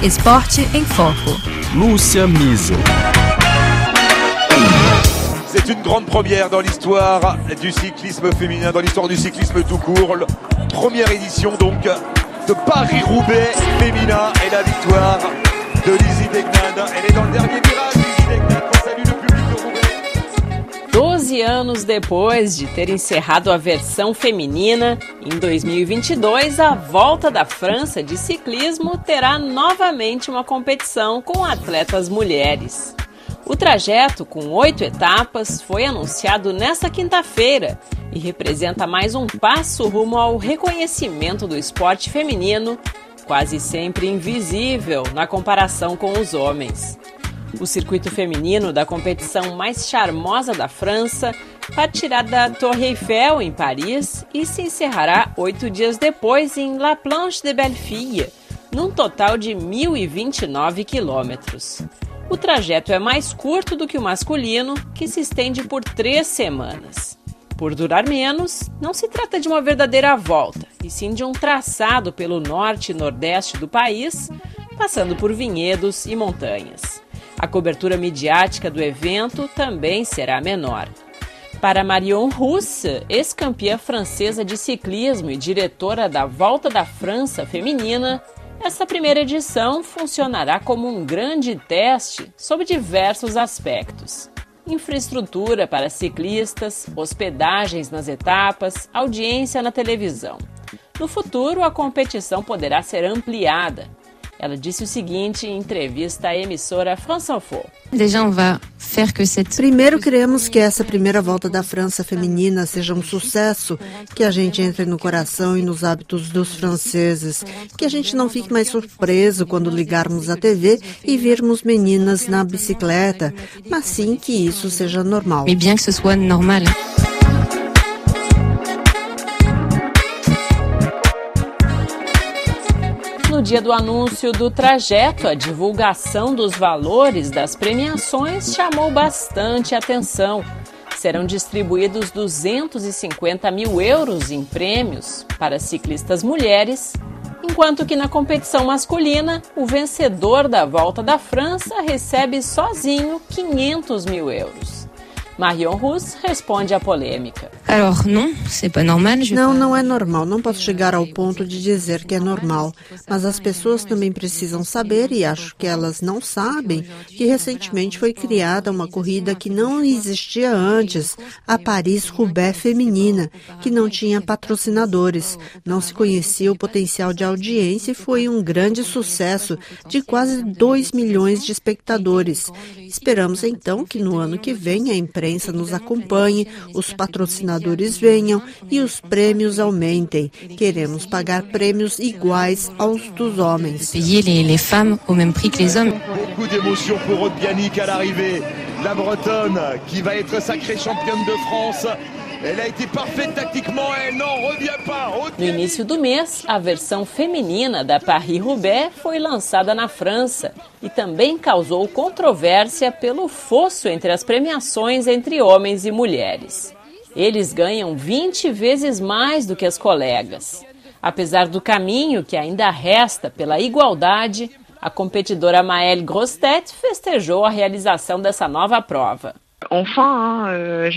Esporte em Foco. Lúcia Miso. C'est une grande première dans l'histoire du cyclisme féminin, dans l'histoire du cyclisme tout court. Première édition donc de Paris-Roubaix féminin et la victoire de Lizzie Degnad. Elle est dans le dernier 13 anos depois de ter encerrado a versão feminina, em 2022 a Volta da França de ciclismo terá novamente uma competição com atletas mulheres. O trajeto, com oito etapas, foi anunciado nesta quinta-feira e representa mais um passo rumo ao reconhecimento do esporte feminino, quase sempre invisível na comparação com os homens. O circuito feminino da competição mais charmosa da França partirá da Torre Eiffel, em Paris, e se encerrará oito dias depois em La Planche de Bellefille, num total de 1.029 quilômetros. O trajeto é mais curto do que o masculino, que se estende por três semanas. Por durar menos, não se trata de uma verdadeira volta, e sim de um traçado pelo norte e nordeste do país, passando por vinhedos e montanhas. A cobertura midiática do evento também será menor. Para Marion Russe, ex-campeã francesa de ciclismo e diretora da Volta da França Feminina, essa primeira edição funcionará como um grande teste sobre diversos aspectos: infraestrutura para ciclistas, hospedagens nas etapas, audiência na televisão. No futuro, a competição poderá ser ampliada, ela disse o seguinte em entrevista à emissora France Info. Primeiro queremos que essa primeira volta da França feminina seja um sucesso, que a gente entre no coração e nos hábitos dos franceses, que a gente não fique mais surpreso quando ligarmos a TV e virmos meninas na bicicleta, mas sim que isso seja normal. Mais bien que ce soit normal. Dia do anúncio do trajeto, a divulgação dos valores das premiações chamou bastante atenção. Serão distribuídos 250 mil euros em prêmios para ciclistas mulheres, enquanto que na competição masculina, o vencedor da Volta da França recebe sozinho 500 mil euros. Marion Rousse responde à polêmica. Não, não é normal. Não posso chegar ao ponto de dizer que é normal. Mas as pessoas também precisam saber, e acho que elas não sabem, que recentemente foi criada uma corrida que não existia antes, a Paris-Roubaix feminina, que não tinha patrocinadores. Não se conhecia o potencial de audiência e foi um grande sucesso de quase 2 milhões de espectadores. Esperamos então que no ano que vem a imprensa nos acompanhe, os patrocinadores venham e os prêmios aumentem. Queremos pagar prêmios iguais aos dos homens. Payer les, femmes au même prix que les hommes. Beaucoup d'émotions pour Aude Bianic à l'arrivée. La Bretonne qui va être sacrée championne de France. No início do mês, a versão feminina da Paris-Roubaix foi lançada na França e também causou controvérsia pelo fosso entre as premiações entre homens e mulheres. Eles ganham 20 vezes mais do que as colegas. Apesar do caminho que ainda resta pela igualdade, a competidora Maëlle Grostet festejou a realização dessa nova prova. Euh,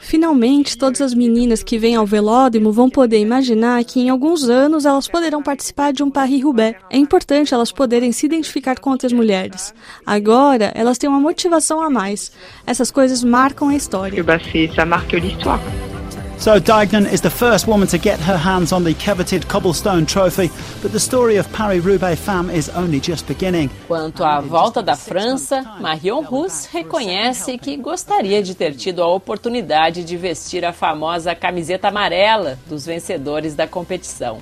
Finalmente, todas as meninas que vêm ao velódromo vão poder imaginar que em alguns anos elas poderão participar de um Paris-Roubaix. É importante elas poderem se identificar com outras mulheres. Agora, elas têm uma motivação a mais. Essas coisas marcam a que história. bah, ça marque l'histoire. So Dignan is the first woman to get her hands on the coveted cobblestone trophy, but the story of Paris-Roubaix femme is only just beginning. Quanto à volta da França, Marion Rousse reconhece que gostaria de ter tido a oportunidade de vestir a famosa camiseta amarela dos vencedores da competição.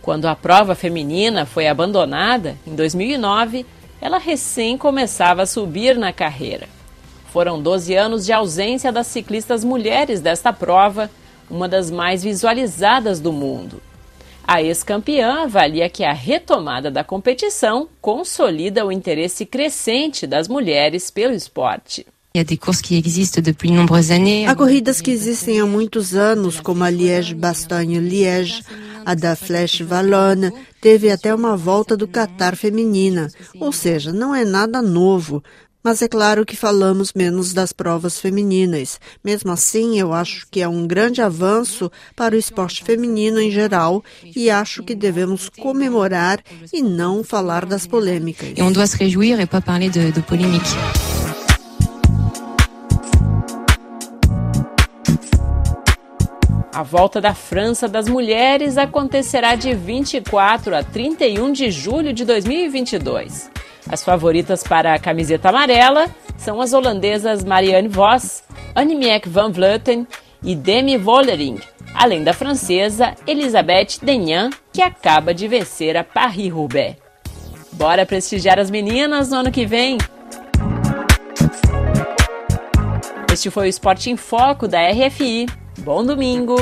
Quando a prova feminina foi abandonada, em 2009, ela recém começava a subir na carreira. Foram 12 anos de ausência das ciclistas mulheres desta prova, uma das mais visualizadas do mundo. A ex-campeã avalia que a retomada da competição consolida o interesse crescente das mulheres pelo esporte. Há corridas que existem há muitos anos, como a Liège-Bastogne-Liège, A da Flash Wallonne teve até uma volta do Qatar feminina, ou seja, não é nada novo. Mas é claro que falamos menos das provas femininas. Mesmo assim, eu acho que é um grande avanço para o esporte feminino em geral e acho que devemos comemorar e não falar das polêmicas. Et on doit se réjouir et pas parler de, de polémique. A volta da França das mulheres acontecerá de 24 a 31 de julho de 2022. As favoritas para a camiseta amarela são as holandesas Marianne Vos, Annemiek van Vleuten e Demi Vollering, além da francesa Elisabeth Denyan, que acaba de vencer a Paris-Roubaix. Bora prestigiar as meninas no ano que vem? Este foi o Esporte em Foco da RFI. Bom domingo!